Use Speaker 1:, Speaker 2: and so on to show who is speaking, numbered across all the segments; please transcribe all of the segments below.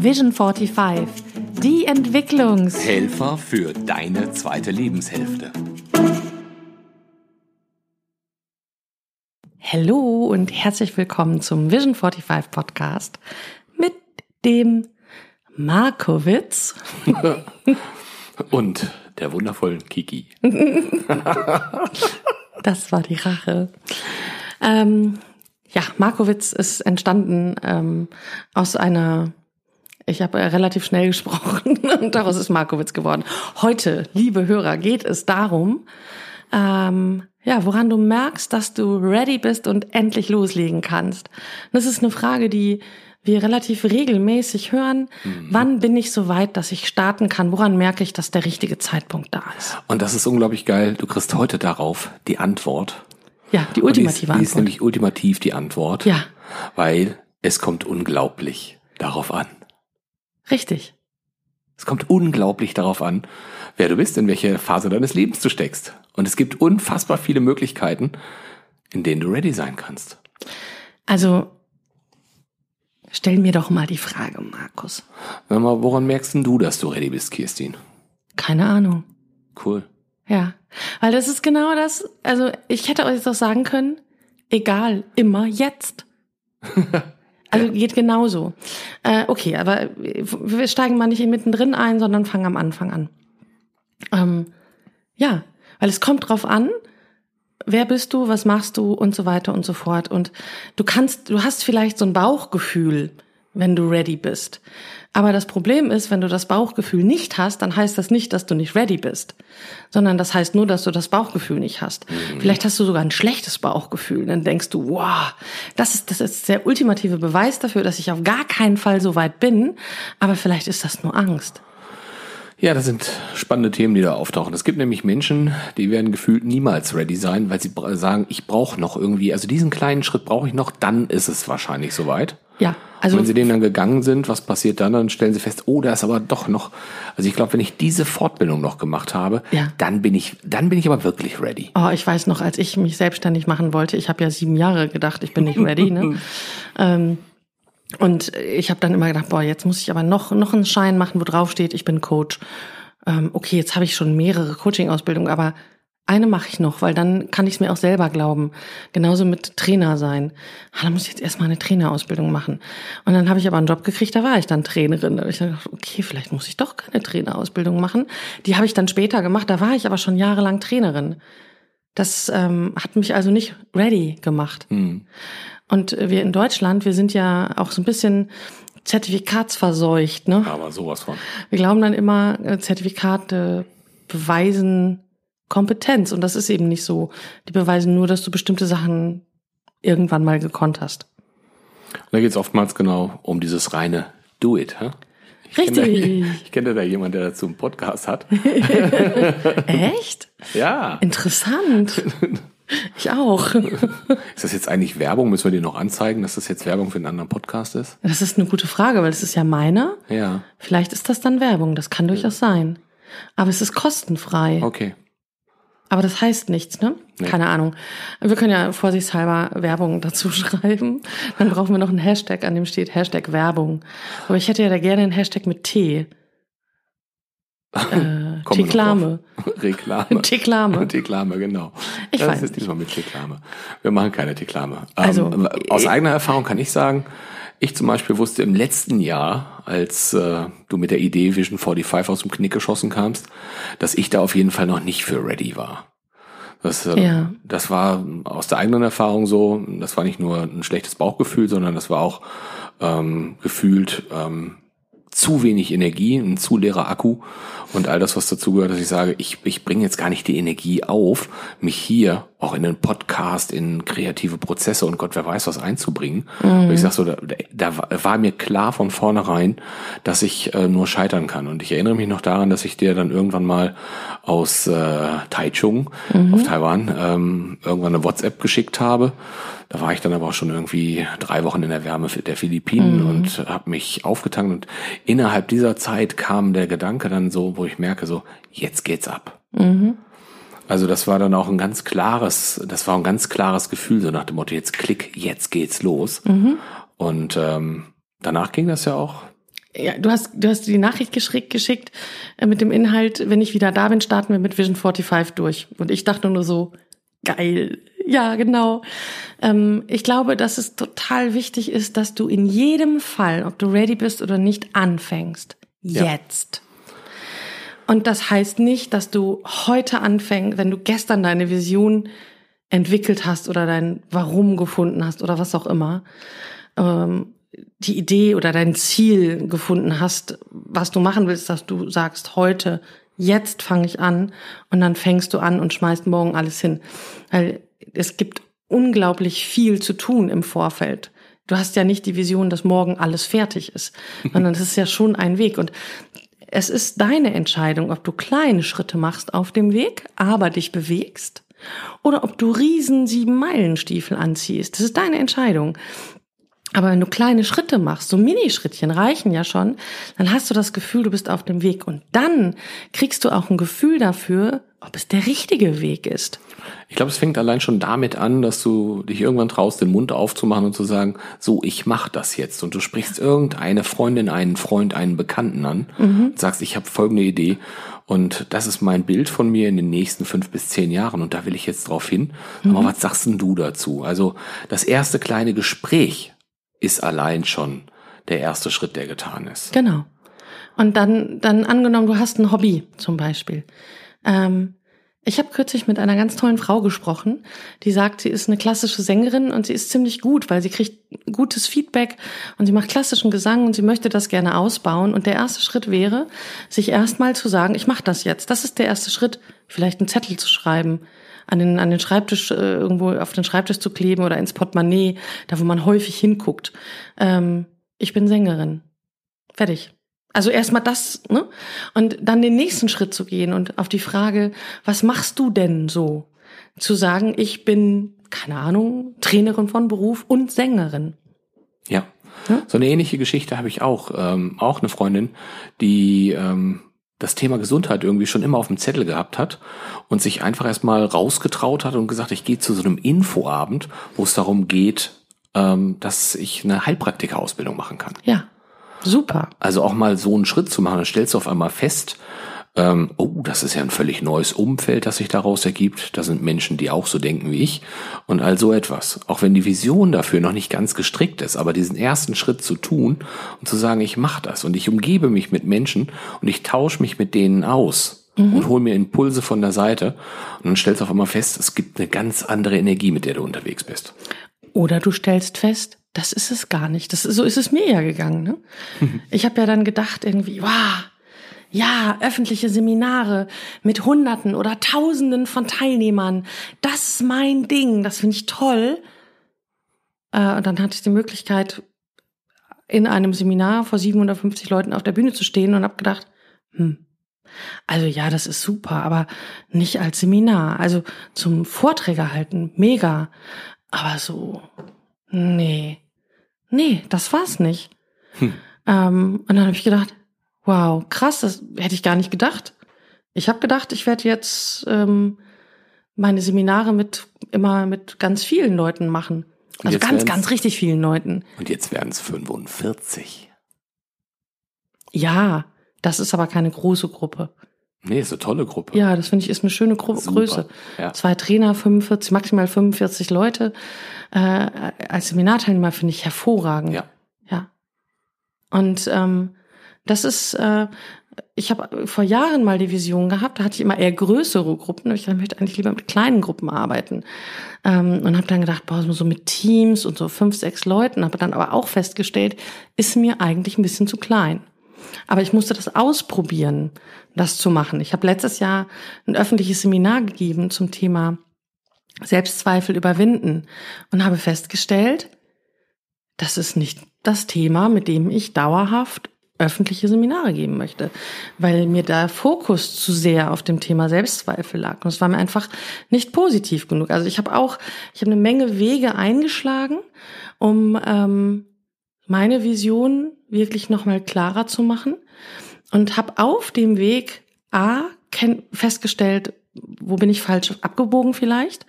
Speaker 1: Vision 45, die Entwicklungs...
Speaker 2: Helfer für deine zweite Lebenshälfte.
Speaker 1: Hallo und herzlich willkommen zum Vision 45 Podcast mit dem Markowitz
Speaker 2: und der wundervollen Kiki.
Speaker 1: das war die Rache. Ähm, ja, Markowitz ist entstanden ähm, aus einer ich habe relativ schnell gesprochen und daraus ist Markowitz geworden. Heute, liebe Hörer, geht es darum, ähm, ja, woran du merkst, dass du ready bist und endlich loslegen kannst. Das ist eine Frage, die wir relativ regelmäßig hören. Mhm. Wann bin ich so weit, dass ich starten kann? Woran merke ich, dass der richtige Zeitpunkt da ist?
Speaker 2: Und das ist unglaublich geil. Du kriegst heute darauf die Antwort.
Speaker 1: Ja, die ultimative
Speaker 2: die ist,
Speaker 1: Antwort.
Speaker 2: Die ist nämlich ultimativ die Antwort.
Speaker 1: Ja.
Speaker 2: Weil es kommt unglaublich darauf an.
Speaker 1: Richtig.
Speaker 2: Es kommt unglaublich darauf an, wer du bist, in welche Phase deines Lebens du steckst. Und es gibt unfassbar viele Möglichkeiten, in denen du ready sein kannst.
Speaker 1: Also, stell mir doch mal die Frage, Markus.
Speaker 2: Sag mal, woran merkst denn du, dass du ready bist, Kirstin?
Speaker 1: Keine Ahnung.
Speaker 2: Cool.
Speaker 1: Ja, weil das ist genau das, also ich hätte euch jetzt auch sagen können, egal, immer jetzt. Also geht genauso. Äh, okay, aber wir steigen mal nicht mittendrin ein, sondern fangen am Anfang an. Ähm, ja, weil es kommt drauf an, wer bist du, was machst du und so weiter und so fort. Und du kannst, du hast vielleicht so ein Bauchgefühl, wenn du ready bist. Aber das Problem ist, wenn du das Bauchgefühl nicht hast, dann heißt das nicht, dass du nicht ready bist, sondern das heißt nur, dass du das Bauchgefühl nicht hast. Mhm. Vielleicht hast du sogar ein schlechtes Bauchgefühl. Dann denkst du, wow, das ist, das ist der ultimative Beweis dafür, dass ich auf gar keinen Fall so weit bin. Aber vielleicht ist das nur Angst.
Speaker 2: Ja, das sind spannende Themen, die da auftauchen. Es gibt nämlich Menschen, die werden gefühlt niemals ready sein, weil sie sagen, ich brauche noch irgendwie, also diesen kleinen Schritt brauche ich noch, dann ist es wahrscheinlich soweit.
Speaker 1: Ja.
Speaker 2: Also wenn sie den dann gegangen sind, was passiert dann? Dann stellen sie fest, oh, da ist aber doch noch. Also ich glaube, wenn ich diese Fortbildung noch gemacht habe,
Speaker 1: ja.
Speaker 2: dann bin ich, dann bin ich aber wirklich ready.
Speaker 1: Oh, ich weiß noch, als ich mich selbstständig machen wollte, ich habe ja sieben Jahre gedacht, ich bin nicht ready. ne? ähm, und ich habe dann immer gedacht, boah, jetzt muss ich aber noch noch einen Schein machen, wo drauf steht, ich bin Coach. Ähm, okay, jetzt habe ich schon mehrere Coaching-Ausbildungen, aber eine mache ich noch, weil dann kann ich es mir auch selber glauben. Genauso mit Trainer sein. Ah, da muss ich jetzt erstmal eine Trainerausbildung machen. Und dann habe ich aber einen Job gekriegt, da war ich dann Trainerin. Da habe ich dann gedacht, okay, vielleicht muss ich doch keine Trainerausbildung machen. Die habe ich dann später gemacht, da war ich aber schon jahrelang Trainerin. Das ähm, hat mich also nicht ready gemacht.
Speaker 2: Mhm.
Speaker 1: Und wir in Deutschland, wir sind ja auch so ein bisschen zertifikatsverseucht, ne?
Speaker 2: Aber sowas von.
Speaker 1: Wir glauben dann immer, äh, Zertifikate beweisen Kompetenz. Und das ist eben nicht so. Die beweisen nur, dass du bestimmte Sachen irgendwann mal gekonnt hast.
Speaker 2: Und da geht es oftmals genau um dieses reine Do it. Hä?
Speaker 1: Ich Richtig.
Speaker 2: Kenne da, ich kenne da jemanden, der dazu einen Podcast hat.
Speaker 1: Echt?
Speaker 2: Ja.
Speaker 1: Interessant. Ich auch.
Speaker 2: Ist das jetzt eigentlich Werbung? Müssen wir dir noch anzeigen, dass das jetzt Werbung für einen anderen Podcast ist?
Speaker 1: Das ist eine gute Frage, weil es ist ja meiner.
Speaker 2: Ja.
Speaker 1: Vielleicht ist das dann Werbung. Das kann durchaus sein. Aber es ist kostenfrei.
Speaker 2: Okay.
Speaker 1: Aber das heißt nichts, ne? Nee. Keine Ahnung. Wir können ja vorsichtshalber Werbung dazu schreiben. Dann brauchen wir noch einen Hashtag, an dem steht Hashtag Werbung. Aber ich hätte ja da gerne einen Hashtag mit T. Äh, Teklame.
Speaker 2: Reklame.
Speaker 1: Teklame.
Speaker 2: Teklame, genau.
Speaker 1: Ich
Speaker 2: das
Speaker 1: weiß
Speaker 2: ist diesmal mit Teklame. Wir machen keine Teklame.
Speaker 1: Also,
Speaker 2: ähm, aus eigener Erfahrung kann ich sagen, ich zum Beispiel wusste im letzten Jahr, als äh, du mit der Idee Vision 45 aus dem Knick geschossen kamst, dass ich da auf jeden Fall noch nicht für ready war. Das, äh,
Speaker 1: ja.
Speaker 2: das war aus der eigenen Erfahrung so. Das war nicht nur ein schlechtes Bauchgefühl, sondern das war auch ähm, gefühlt ähm, zu wenig Energie, ein zu leerer Akku und all das, was dazu gehört, dass ich sage, ich, ich bringe jetzt gar nicht die Energie auf, mich hier auch in einen Podcast, in kreative Prozesse und Gott, wer weiß was einzubringen. Mhm. Ich sag so, da, da war mir klar von vornherein, dass ich äh, nur scheitern kann. Und ich erinnere mich noch daran, dass ich dir dann irgendwann mal aus äh, Taichung mhm. auf Taiwan ähm, irgendwann eine WhatsApp geschickt habe da war ich dann aber auch schon irgendwie drei Wochen in der Wärme der Philippinen mhm. und habe mich aufgetankt. Und innerhalb dieser Zeit kam der Gedanke dann so, wo ich merke, so, jetzt geht's ab.
Speaker 1: Mhm.
Speaker 2: Also das war dann auch ein ganz klares, das war ein ganz klares Gefühl, so nach dem Motto, jetzt klick, jetzt geht's los.
Speaker 1: Mhm.
Speaker 2: Und ähm, danach ging das ja auch
Speaker 1: Ja, du hast, du hast die Nachricht geschickt, geschickt äh, mit dem Inhalt, wenn ich wieder da bin, starten wir mit Vision 45 durch. Und ich dachte nur so, geil. Ja, genau. Ähm, ich glaube, dass es total wichtig ist, dass du in jedem Fall, ob du ready bist oder nicht, anfängst.
Speaker 2: Ja.
Speaker 1: Jetzt. Und das heißt nicht, dass du heute anfängst, wenn du gestern deine Vision entwickelt hast oder dein Warum gefunden hast oder was auch immer, ähm, die Idee oder dein Ziel gefunden hast, was du machen willst, dass du sagst, heute, jetzt fange ich an und dann fängst du an und schmeißt morgen alles hin. Weil es gibt unglaublich viel zu tun im Vorfeld. Du hast ja nicht die Vision, dass morgen alles fertig ist, sondern es ist ja schon ein Weg. Und es ist deine Entscheidung, ob du kleine Schritte machst auf dem Weg, aber dich bewegst, oder ob du riesen sieben Meilenstiefel anziehst. Das ist deine Entscheidung. Aber wenn du kleine Schritte machst, so Minischrittchen reichen ja schon, dann hast du das Gefühl, du bist auf dem Weg. Und dann kriegst du auch ein Gefühl dafür, ob es der richtige Weg ist.
Speaker 2: Ich glaube, es fängt allein schon damit an, dass du dich irgendwann traust, den Mund aufzumachen und zu sagen, so, ich mach das jetzt. Und du sprichst irgendeine Freundin, einen Freund, einen Bekannten an und sagst, ich habe folgende Idee. Und das ist mein Bild von mir in den nächsten fünf bis zehn Jahren. Und da will ich jetzt drauf hin. Aber was sagst denn du dazu? Also das erste kleine Gespräch ist allein schon der erste Schritt, der getan ist.
Speaker 1: Genau. Und dann, dann angenommen, du hast ein Hobby zum Beispiel. Ähm, ich habe kürzlich mit einer ganz tollen Frau gesprochen, die sagt, sie ist eine klassische Sängerin und sie ist ziemlich gut, weil sie kriegt gutes Feedback und sie macht klassischen Gesang und sie möchte das gerne ausbauen. Und der erste Schritt wäre, sich erstmal zu sagen, ich mache das jetzt. Das ist der erste Schritt, vielleicht einen Zettel zu schreiben, an den, an den Schreibtisch, äh, irgendwo auf den Schreibtisch zu kleben oder ins Portemonnaie, da wo man häufig hinguckt. Ähm, ich bin Sängerin. Fertig. Also erstmal das, ne? Und dann den nächsten Schritt zu gehen und auf die Frage, was machst du denn so? Zu sagen, ich bin, keine Ahnung, Trainerin von Beruf und Sängerin.
Speaker 2: Ja.
Speaker 1: Ja.
Speaker 2: So eine ähnliche Geschichte habe ich auch. Ähm, auch eine Freundin, die ähm, das Thema Gesundheit irgendwie schon immer auf dem Zettel gehabt hat und sich einfach erstmal rausgetraut hat und gesagt, ich gehe zu so einem Infoabend, wo es darum geht, ähm, dass ich eine Heilpraktikerausbildung machen kann.
Speaker 1: Ja. Super.
Speaker 2: Also auch mal so einen Schritt zu machen, dann stellst du auf einmal fest, ähm, oh, das ist ja ein völlig neues Umfeld, das sich daraus ergibt. Da sind Menschen, die auch so denken wie ich und all so etwas. Auch wenn die Vision dafür noch nicht ganz gestrickt ist, aber diesen ersten Schritt zu tun und zu sagen, ich mache das und ich umgebe mich mit Menschen und ich tausche mich mit denen aus und hole mir Impulse von der Seite und dann stellst du auf einmal fest, es gibt eine ganz andere Energie, mit der du unterwegs bist.
Speaker 1: Oder du stellst fest, das ist es gar nicht. Das, so ist es mir ja gegangen. Ne? Ich habe ja dann gedacht irgendwie, wow, ja, öffentliche Seminare mit Hunderten oder Tausenden von Teilnehmern, das ist mein Ding, das finde ich toll. Äh, und dann hatte ich die Möglichkeit, in einem Seminar vor 750 Leuten auf der Bühne zu stehen und habe gedacht, hm, also ja, das ist super, aber nicht als Seminar. Also zum Vorträge halten, mega. Aber so, nee, nee, das war's nicht. Ähm, und dann habe ich gedacht, wow, krass, das hätte ich gar nicht gedacht. Ich habe gedacht, ich werde jetzt ähm, meine Seminare mit immer mit ganz vielen Leuten machen. Also ganz, ganz richtig vielen Leuten.
Speaker 2: Und jetzt werden es 45.
Speaker 1: Ja, das ist aber keine große Gruppe.
Speaker 2: Nee, ist eine tolle Gruppe.
Speaker 1: Ja, das finde ich ist eine schöne Gru
Speaker 2: Super,
Speaker 1: Größe.
Speaker 2: ja.
Speaker 1: Zwei Trainer, 45, maximal 45 Leute. Äh, als Seminarteilnehmer finde ich hervorragend.
Speaker 2: Ja.
Speaker 1: Ja. Und ähm, das ist, äh, ich habe vor Jahren mal die Vision gehabt, da hatte ich immer eher größere Gruppen. Ich möchte eigentlich lieber mit kleinen Gruppen arbeiten. Ähm, und habe dann gedacht, boah, so mit Teams und so fünf, sechs Leuten, habe dann aber auch festgestellt, ist mir eigentlich ein bisschen zu klein. Aber ich musste das ausprobieren, das zu machen. Ich habe letztes Jahr ein öffentliches Seminar gegeben zum Thema Selbstzweifel überwinden und habe festgestellt, das ist nicht das Thema, mit dem ich dauerhaft öffentliche Seminare geben möchte, weil mir der Fokus zu sehr auf dem Thema Selbstzweifel lag und es war mir einfach nicht positiv genug. Also ich habe auch, ich habe eine Menge Wege eingeschlagen, um ähm, meine Vision wirklich nochmal klarer zu machen und habe auf dem Weg A festgestellt, wo bin ich falsch abgebogen vielleicht?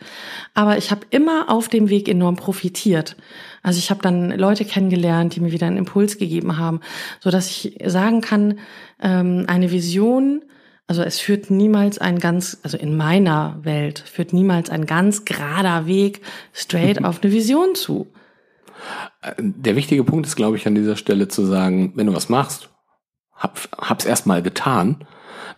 Speaker 1: Aber ich habe immer auf dem Weg enorm profitiert. Also ich habe dann Leute kennengelernt, die mir wieder einen Impuls gegeben haben, so dass ich sagen kann, ähm, eine Vision, also es führt niemals ein ganz, also in meiner Welt führt niemals ein ganz gerader Weg straight auf eine Vision zu.
Speaker 2: Der wichtige Punkt ist, glaube ich, an dieser Stelle zu sagen, wenn du was machst, hab, hab's erstmal getan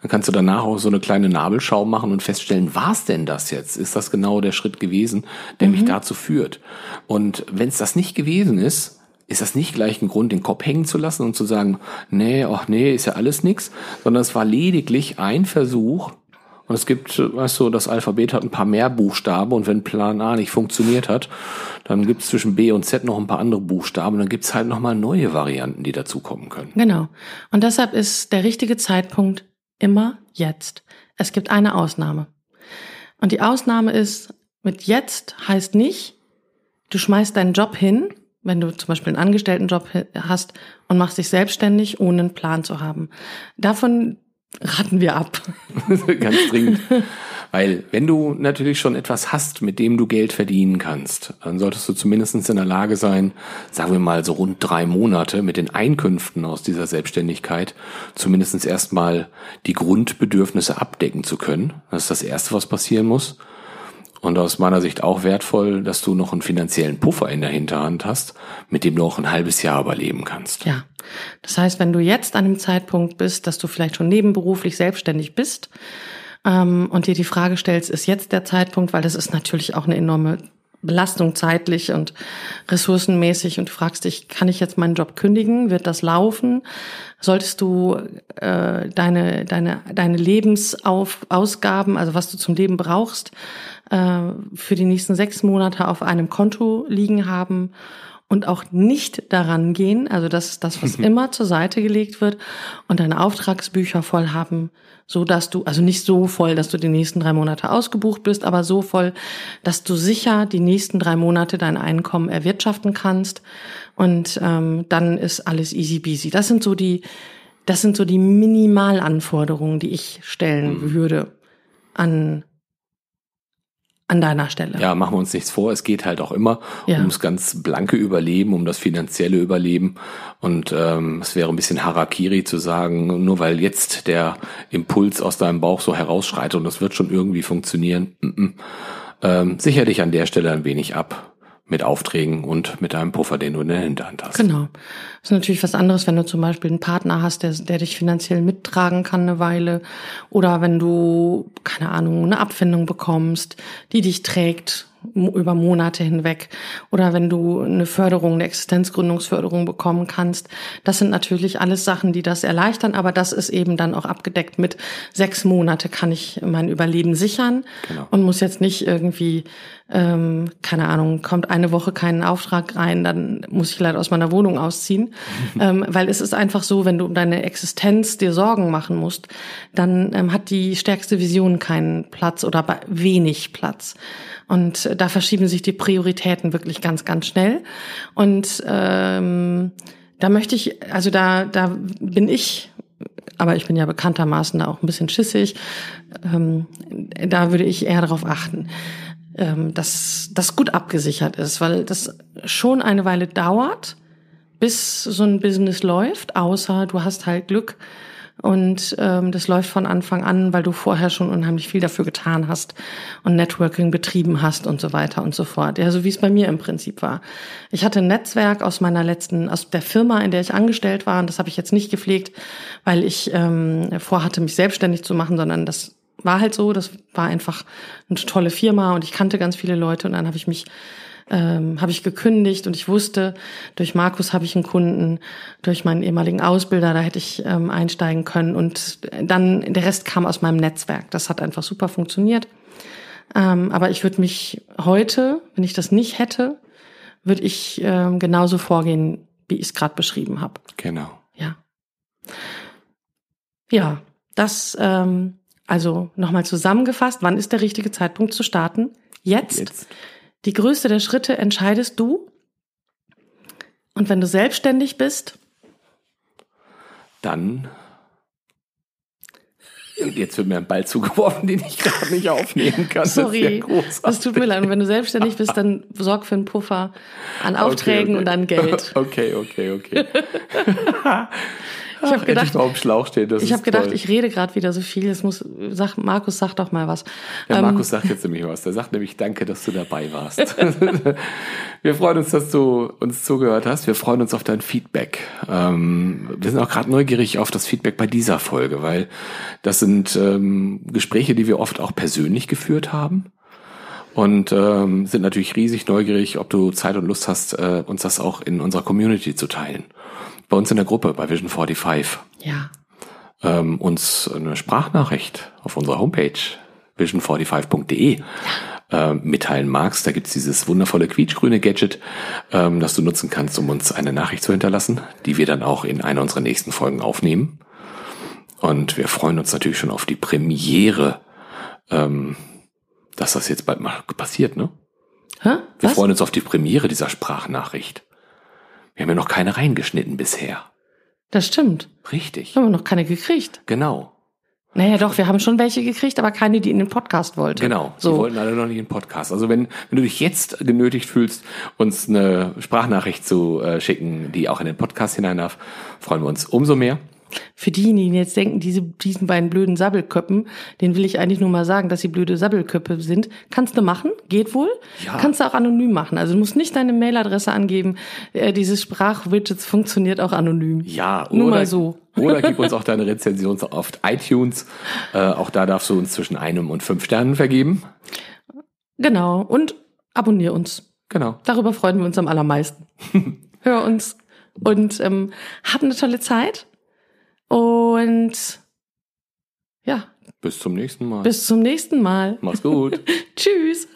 Speaker 2: dann kannst du danach auch so eine kleine Nabelschau machen und feststellen, war es denn das jetzt? Ist das genau der Schritt gewesen, der mhm. mich dazu führt? Und wenn es das nicht gewesen ist, ist das nicht gleich ein Grund, den Kopf hängen zu lassen und zu sagen, nee, ach nee, ist ja alles nix, sondern es war lediglich ein Versuch, und es gibt, weißt du, das Alphabet hat ein paar mehr Buchstaben und wenn Plan A nicht funktioniert hat, dann gibt es zwischen B und Z noch ein paar andere Buchstaben und dann gibt es halt nochmal neue Varianten, die dazukommen können.
Speaker 1: Genau. Und deshalb ist der richtige Zeitpunkt immer jetzt. Es gibt eine Ausnahme. Und die Ausnahme ist, mit jetzt heißt nicht, du schmeißt deinen Job hin, wenn du zum Beispiel einen Angestelltenjob hast und machst dich selbstständig, ohne einen Plan zu haben. Davon raten wir ab.
Speaker 2: Ganz dringend. Weil wenn du natürlich schon etwas hast, mit dem du Geld verdienen kannst, dann solltest du zumindest in der Lage sein, sagen wir mal so rund drei Monate mit den Einkünften aus dieser Selbstständigkeit zumindest erstmal die Grundbedürfnisse abdecken zu können. Das ist das Erste, was passieren muss. Und aus meiner Sicht auch wertvoll, dass du noch einen finanziellen Puffer in der Hinterhand hast, mit dem du auch ein halbes Jahr überleben kannst.
Speaker 1: Ja. Das heißt, wenn du jetzt an dem Zeitpunkt bist, dass du vielleicht schon nebenberuflich selbstständig bist ähm, und dir die Frage stellst, ist jetzt der Zeitpunkt, weil das ist natürlich auch eine enorme Belastung zeitlich und ressourcenmäßig und du fragst dich, kann ich jetzt meinen Job kündigen? Wird das laufen? Solltest du äh, deine, deine, deine Lebensausgaben, also was du zum Leben brauchst, äh, für die nächsten sechs Monate auf einem Konto liegen haben? Und auch nicht daran gehen, also das ist das, was immer zur Seite gelegt wird und deine Auftragsbücher voll haben, so dass du, also nicht so voll, dass du die nächsten drei Monate ausgebucht bist, aber so voll, dass du sicher die nächsten drei Monate dein Einkommen erwirtschaften kannst und ähm, dann ist alles easy peasy. Das sind so die, das sind so die Minimalanforderungen, die ich stellen mhm. würde an an deiner Stelle.
Speaker 2: Ja, machen wir uns nichts vor. Es geht halt auch immer ja. ums ganz blanke Überleben, um das finanzielle Überleben. Und ähm, es wäre ein bisschen Harakiri zu sagen, nur weil jetzt der Impuls aus deinem Bauch so herausschreit und das wird schon irgendwie funktionieren. Mm -mm. Ähm, sicher dich an der Stelle ein wenig ab mit Aufträgen und mit einem Puffer, den du in der Hinterhand hast.
Speaker 1: Genau. Das ist natürlich was anderes, wenn du zum Beispiel einen Partner hast, der, der dich finanziell mittragen kann eine Weile. Oder wenn du, keine Ahnung, eine Abfindung bekommst, die dich trägt über Monate hinweg oder wenn du eine Förderung, eine Existenzgründungsförderung bekommen kannst. Das sind natürlich alles Sachen, die das erleichtern, aber das ist eben dann auch abgedeckt mit sechs Monate kann ich mein Überleben sichern genau. und muss jetzt nicht irgendwie, ähm, keine Ahnung, kommt eine Woche keinen Auftrag rein, dann muss ich leider aus meiner Wohnung ausziehen, ähm, weil es ist einfach so, wenn du um deine Existenz dir Sorgen machen musst, dann ähm, hat die stärkste Vision keinen Platz oder wenig Platz. Und da verschieben sich die Prioritäten wirklich ganz, ganz schnell. Und ähm, da möchte ich, also da, da bin ich, aber ich bin ja bekanntermaßen da auch ein bisschen schissig, ähm, da würde ich eher darauf achten, ähm, dass das gut abgesichert ist, weil das schon eine Weile dauert, bis so ein Business läuft, außer du hast halt Glück und ähm, das läuft von Anfang an, weil du vorher schon unheimlich viel dafür getan hast und Networking betrieben hast und so weiter und so fort. Ja, so wie es bei mir im Prinzip war. Ich hatte ein Netzwerk aus meiner letzten, aus der Firma, in der ich angestellt war, und das habe ich jetzt nicht gepflegt, weil ich ähm, vorhatte, mich selbstständig zu machen, sondern das war halt so, das war einfach eine tolle Firma und ich kannte ganz viele Leute und dann habe ich mich ähm, habe ich gekündigt und ich wusste, durch Markus habe ich einen Kunden, durch meinen ehemaligen Ausbilder, da hätte ich ähm, einsteigen können und dann der Rest kam aus meinem Netzwerk. Das hat einfach super funktioniert. Ähm, aber ich würde mich heute, wenn ich das nicht hätte, würde ich ähm, genauso vorgehen, wie ich es gerade beschrieben habe.
Speaker 2: Genau.
Speaker 1: Ja. Ja, das ähm, also nochmal zusammengefasst, wann ist der richtige Zeitpunkt zu starten? Jetzt. Jetzt. Die größte der Schritte entscheidest du. Und wenn du selbstständig bist,
Speaker 2: dann Jetzt wird mir ein Ball zugeworfen, den ich gerade nicht aufnehmen kann.
Speaker 1: Sorry,
Speaker 2: das,
Speaker 1: das tut mir leid. Und wenn du selbstständig bist, dann sorg für einen Puffer an Aufträgen
Speaker 2: okay, okay.
Speaker 1: und an Geld.
Speaker 2: Okay, okay, okay.
Speaker 1: Ich habe gedacht,
Speaker 2: ich mal auf dem Schlauch stehen, das
Speaker 1: ich habe gedacht,
Speaker 2: toll.
Speaker 1: ich rede gerade wieder so viel. Es muss, sag, Markus, sag doch mal was.
Speaker 2: Ja,
Speaker 1: Ähm,
Speaker 2: Markus sagt jetzt nämlich was. Der sagt nämlich Danke, dass du dabei warst. wir freuen uns, dass du uns zugehört hast. Wir freuen uns auf dein Feedback. Ähm, wir sind auch gerade neugierig auf das Feedback bei dieser Folge, weil das sind ähm, Gespräche, die wir oft auch persönlich geführt haben. Und ähm, sind natürlich riesig neugierig, ob du Zeit und Lust hast, äh, uns das auch in unserer Community zu teilen. Bei uns in der Gruppe, bei Vision 45
Speaker 1: ja,
Speaker 2: ähm, uns eine Sprachnachricht auf unserer Homepage vision45.de äh, mitteilen magst. Da gibt's dieses wundervolle quietschgrüne Gadget, ähm, das du nutzen kannst, um uns eine Nachricht zu hinterlassen, die wir dann auch in einer unserer nächsten Folgen aufnehmen. Und wir freuen uns natürlich schon auf die Premiere, ähm, dass das jetzt bald mal passiert, ne?
Speaker 1: Hä?
Speaker 2: Wir
Speaker 1: Was?
Speaker 2: freuen uns auf die Premiere dieser Sprachnachricht. Wir haben ja noch keine reingeschnitten bisher.
Speaker 1: Das stimmt.
Speaker 2: Richtig.
Speaker 1: Haben wir noch keine gekriegt.
Speaker 2: Genau.
Speaker 1: Naja, doch, wir haben schon welche gekriegt, aber keine, die in den Podcast wollte.
Speaker 2: Genau, die
Speaker 1: So.
Speaker 2: wollten alle noch nicht in den Podcast. Also wenn, wenn du dich jetzt genötigt fühlst, uns eine Sprachnachricht zu äh, schicken, die auch in den Podcast hinein darf, freuen wir uns umso mehr.
Speaker 1: Für diejenigen, die jetzt denken, diese, diesen beiden blöden Sabbelköppen, den will ich eigentlich nur mal sagen, dass sie blöde Sabbelköppe sind. Kannst du machen, geht wohl.
Speaker 2: Ja.
Speaker 1: Kannst du auch anonym machen. Also du musst nicht deine Mailadresse angeben. Äh, dieses Sprachwidgets funktioniert auch anonym.
Speaker 2: Ja,
Speaker 1: Nur
Speaker 2: oder,
Speaker 1: mal so.
Speaker 2: oder gib uns auch deine Rezension auf iTunes. Äh, auch da darfst du uns zwischen einem und fünf Sternen vergeben.
Speaker 1: Genau. Und abonnier uns.
Speaker 2: Genau.
Speaker 1: Darüber freuen wir uns am allermeisten. Hör uns und ähm, hab eine tolle Zeit. Und ja,
Speaker 2: Bis zum nächsten Mal.
Speaker 1: bis zum nächsten Mal.
Speaker 2: Mach's gut.
Speaker 1: Tschüss.